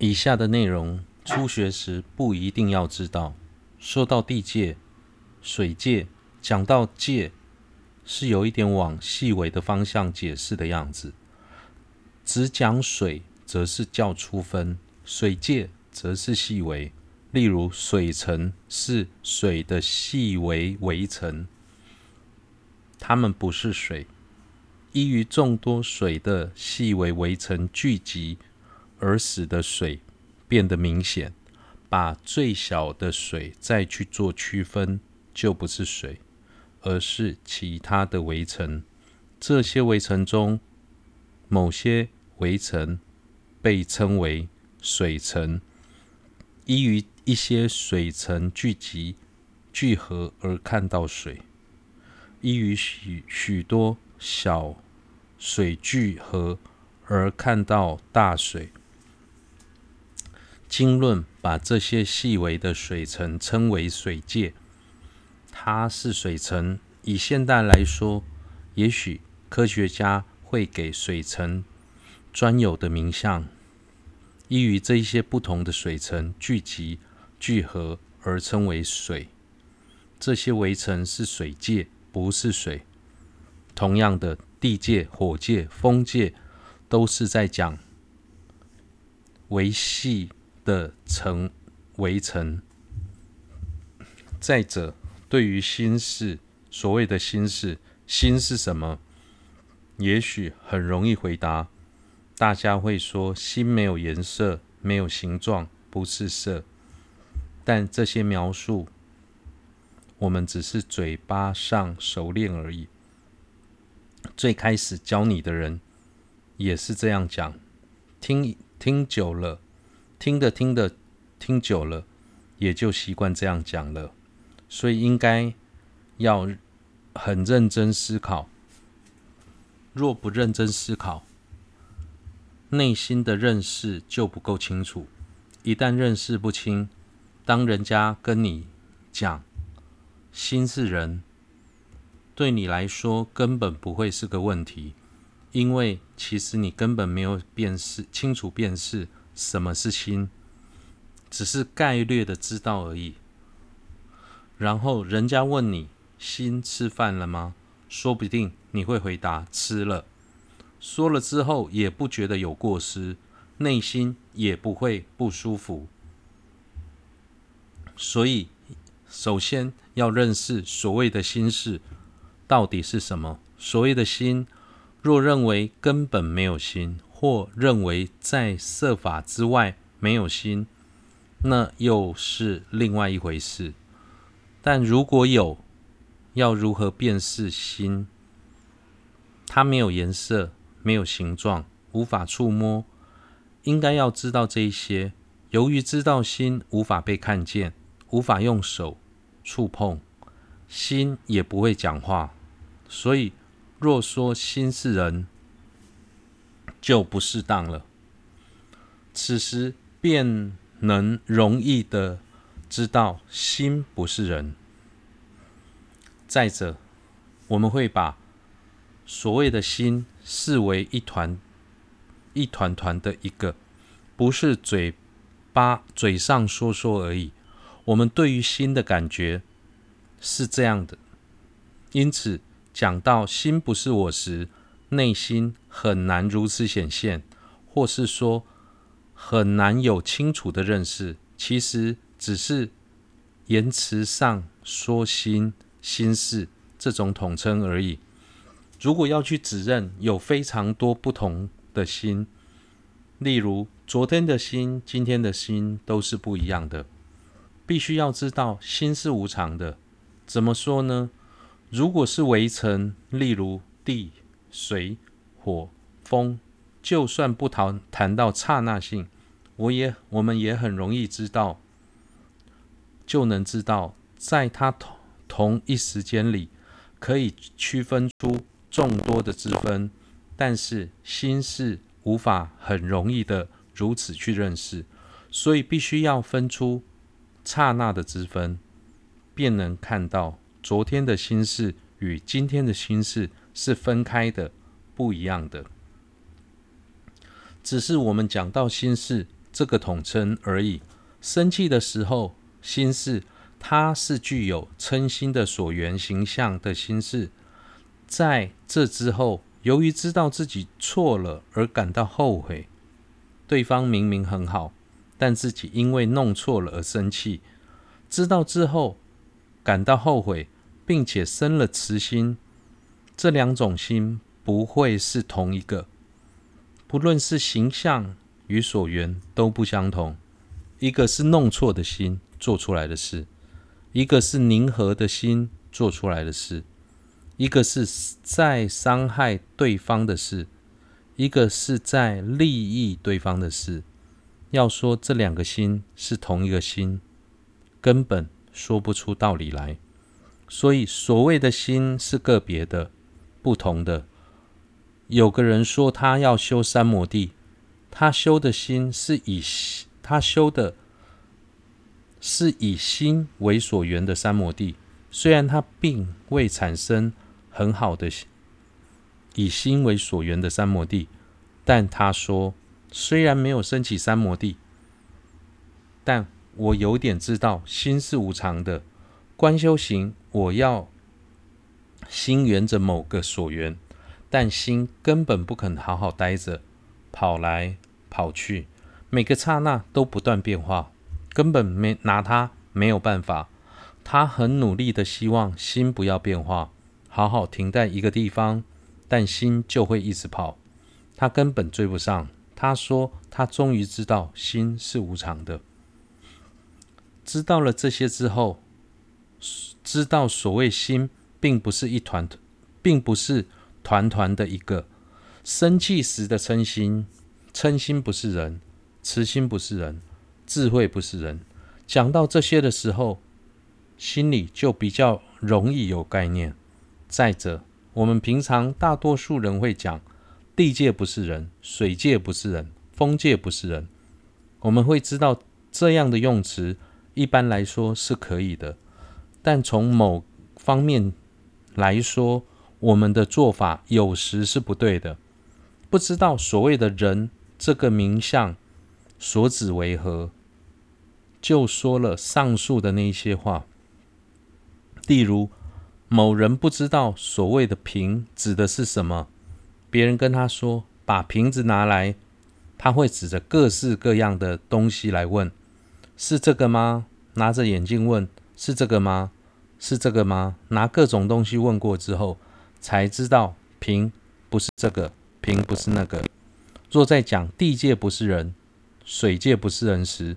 以下的内容，初学时不一定要知道。说到地界、水界，讲到界，是有一点往细微的方向解释的样子。只讲水，则是较粗分；水界，则是细微。例如，水层是水的细微微层，它们不是水。依于众多水的细微微层聚集。而使得水变得明显，把最小的水再去做区分，就不是水，而是其他的微层。这些微层中，某些微层被称为水城，依于一些水层聚集聚合而看到水，依于许许多小水聚合而看到大水。经论把这些细微的水层称为水界，它是水层。以现代来说，也许科学家会给水层专有的名相，依于这些不同的水层聚集聚合而称为水。这些微层是水界，不是水。同样的，地界、火界、风界都是在讲维系。的层围城。再者，对于心事，所谓的心事，心是什么？也许很容易回答。大家会说，心没有颜色，没有形状，不是色。但这些描述，我们只是嘴巴上熟练而已。最开始教你的人也是这样讲，听听久了。听的听的听久了，也就习惯这样讲了。所以应该要很认真思考。若不认真思考，内心的认识就不够清楚。一旦认识不清，当人家跟你讲心是人，对你来说根本不会是个问题，因为其实你根本没有辨识清楚辨识。什么是心？只是概略的知道而已。然后人家问你：“心吃饭了吗？”说不定你会回答：“吃了。”说了之后也不觉得有过失，内心也不会不舒服。所以，首先要认识所谓的心事到底是什么。所谓的心，若认为根本没有心。或认为在色法之外没有心，那又是另外一回事。但如果有，要如何辨识心？它没有颜色，没有形状，无法触摸。应该要知道这一些。由于知道心无法被看见，无法用手触碰，心也不会讲话，所以若说心是人，就不适当了。此时便能容易的知道心不是人。再者，我们会把所谓的心视为一团一团团的一个，不是嘴巴嘴上说说而已。我们对于心的感觉是这样的，因此讲到心不是我时，内心很难如此显现，或是说很难有清楚的认识。其实只是言辞上说心心事这种统称而已。如果要去指认，有非常多不同的心，例如昨天的心、今天的心都是不一样的。必须要知道，心是无常的。怎么说呢？如果是微尘，例如地。水、火、风，就算不谈谈到刹那性，我也我们也很容易知道，就能知道，在它同同一时间里，可以区分出众多的之分，但是心是无法很容易的如此去认识，所以必须要分出刹那的之分，便能看到昨天的心事与今天的心事。是分开的，不一样的。只是我们讲到心事，这个统称而已。生气的时候，心事它是具有嗔心的所缘形象的心事。在这之后，由于知道自己错了而感到后悔，对方明明很好，但自己因为弄错了而生气。知道之后感到后悔，并且生了慈心，这两种心不会是同一个。不论是形象与所缘都不相同。一个是弄错的心做出来的事，一个是宁和的心做出来的事。一个是在伤害对方的事，一个是在利益对方的事。要说这两个心是同一个心，根本说不出道理来。所以所谓的心是个别的、不同的。有个人说他要修三摩地，他修的心是以他修的是以心为所缘的三摩地，虽然他并未产生。很好的，以心为所缘的三摩地，但他说，虽然没有升起三摩地，但我有点知道心是无常的。观修行，我要心缘着某个所缘，但心根本不肯好好待着，跑来跑去，每个刹那都不断变化，根本没拿他没有办法。他很努力的希望心不要变化。好好停在一个地方，但心就会一直跑，他根本追不上。他说他终于知道心是无常的，知道了这些之后，知道所谓心并不是一团，并不是团团的一个。生气时的嗔心，嗔心不是人，慈心不是人，智慧不是人。讲到这些的时候，心里就比较容易有概念。再者，我们平常大多数人会讲，地界不是人，水界不是人，风界不是人。我们会知道这样的用词，一般来说是可以的。但从某方面来说，我们的做法有时是不对的。不知道所谓的人这个名相所指为何，就说了上述的那些话，例如。某人不知道所谓的瓶指的是什么，别人跟他说把瓶子拿来，他会指着各式各样的东西来问：是这个吗？拿着眼镜问：是这个吗？是这个吗？拿各种东西问过之后，才知道平不是这个，平不是那个。若在讲地界不是人，水界不是人时，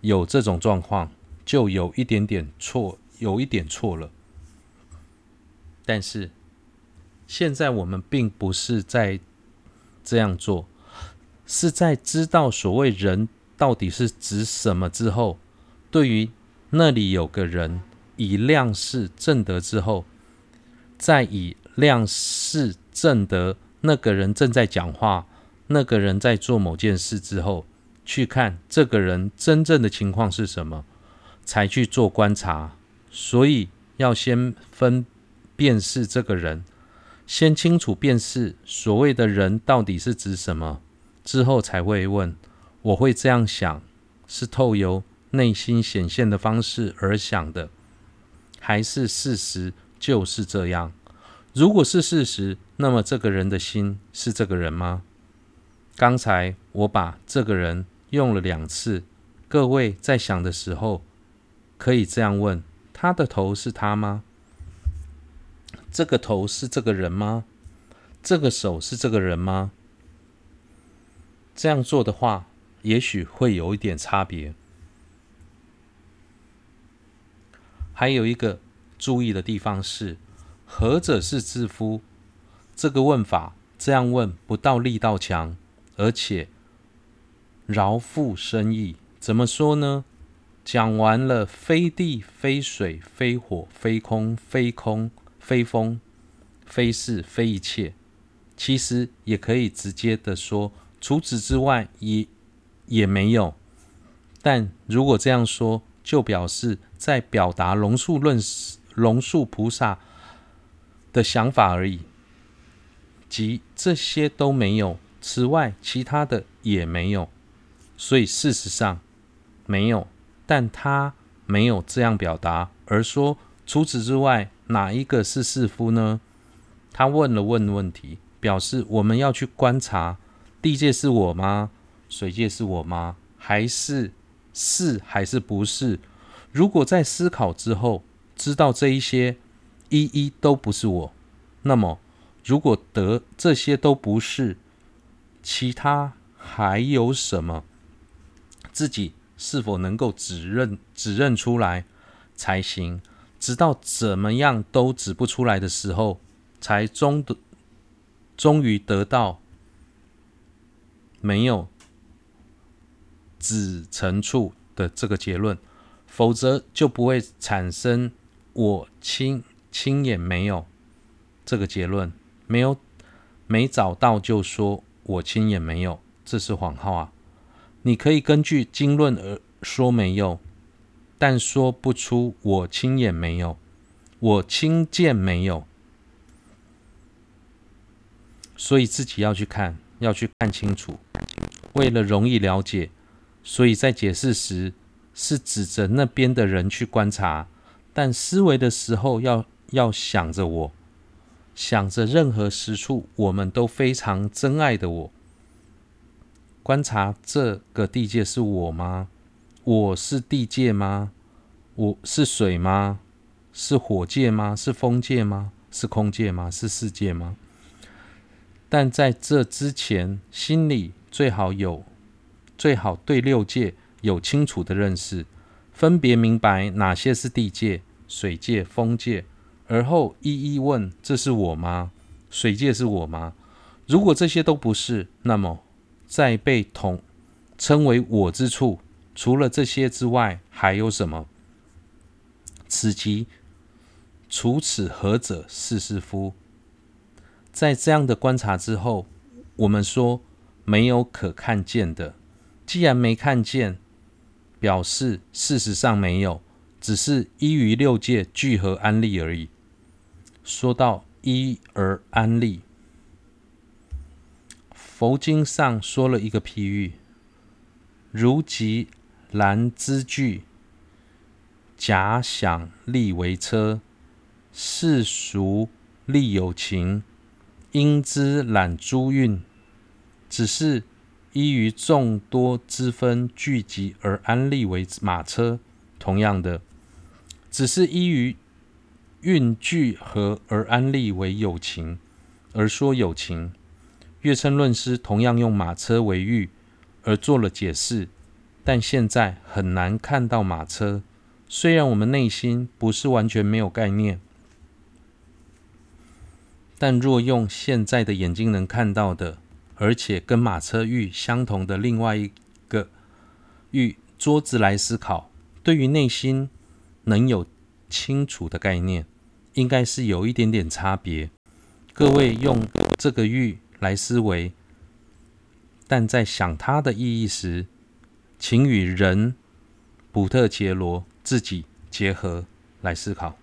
有这种状况，就有一点点错，有一点错了。但是，现在我们并不是在这样做，是在知道所谓人到底是指什么之后，对于那里有个人以量识证得之后，再以量识证得那个人正在讲话，那个人在做某件事之后，去看这个人真正的情况是什么，才去做观察。所以要先分。辨识这个人，先清楚辨识所谓的人到底是指什么，之后才会问：我会这样想，是透由内心显现的方式而想的，还是事实就是这样？如果是事实，那么这个人的心是这个人吗？刚才我把这个人用了两次，各位在想的时候，可以这样问：他的头是他吗？这个头是这个人吗？这个手是这个人吗？这样做的话，也许会有一点差别。还有一个注意的地方是：何者是智夫？这个问法这样问，不到力道强，而且饶富深意。怎么说呢？讲完了，非地、非水、非火、非空、非空。非风，非事，非一切，其实也可以直接的说，除此之外也也没有。但如果这样说，就表示在表达龙树论龙树菩萨的想法而已，即这些都没有，此外其他的也没有。所以事实上没有，但他没有这样表达，而说除此之外，哪一个是士夫呢？他问了问问题，表示我们要去观察地界是我吗？水界是我吗？还是是还是不是？如果在思考之后知道这一些一一都不是我，那么如果得这些都不是，其他还有什么？自己是否能够指认指认出来才行？直到怎么样都指不出来的时候，才终的终于得到没有子成处的这个结论。否则就不会产生我亲亲眼没有这个结论，没有没找到就说我亲眼没有，这是谎话啊！你可以根据经论而说没有，但说不出我亲眼没有，我亲见没有，所以自己要去看，要去看清楚。为了容易了解，所以在解释时。是指着那边的人去观察，但思维的时候要要想着我，想着任何实处我们都非常珍爱的我。观察这个地界是我吗？我是地界吗？我是水吗？是火界吗？是风界吗？是空界吗？是世界吗？但在这之前，心里最好有，最好对六界。有清楚的认识，分别明白哪些是地界、水界、风界，而后一一问：这是我吗？水界是我吗？如果这些都不是，那么在被统称为我之处，除了这些之外，还有什么？此即除此何者是是夫？在这样的观察之后，我们说没有可看见的。既然没看见，表示事实上没有，只是依于六界聚合安立而已。说到依而安立，佛经上说了一个譬喻：如及缆兹具，假想立为车，世俗立有情，因之缆诸运，只是。依于众多之分聚集而安立为马车，同样的，只是依于运聚合而安立为友情，而说友情。月称论师同样用马车为喻而做了解释，但现在很难看到马车。虽然我们内心不是完全没有概念，但若用现在的眼睛能看到的。而且跟马车玉相同的另外一个玉桌子来思考，对于内心能有清楚的概念，应该是有一点点差别。各位用这个玉来思维，但在想它的意义时，请与人普特杰罗自己结合来思考。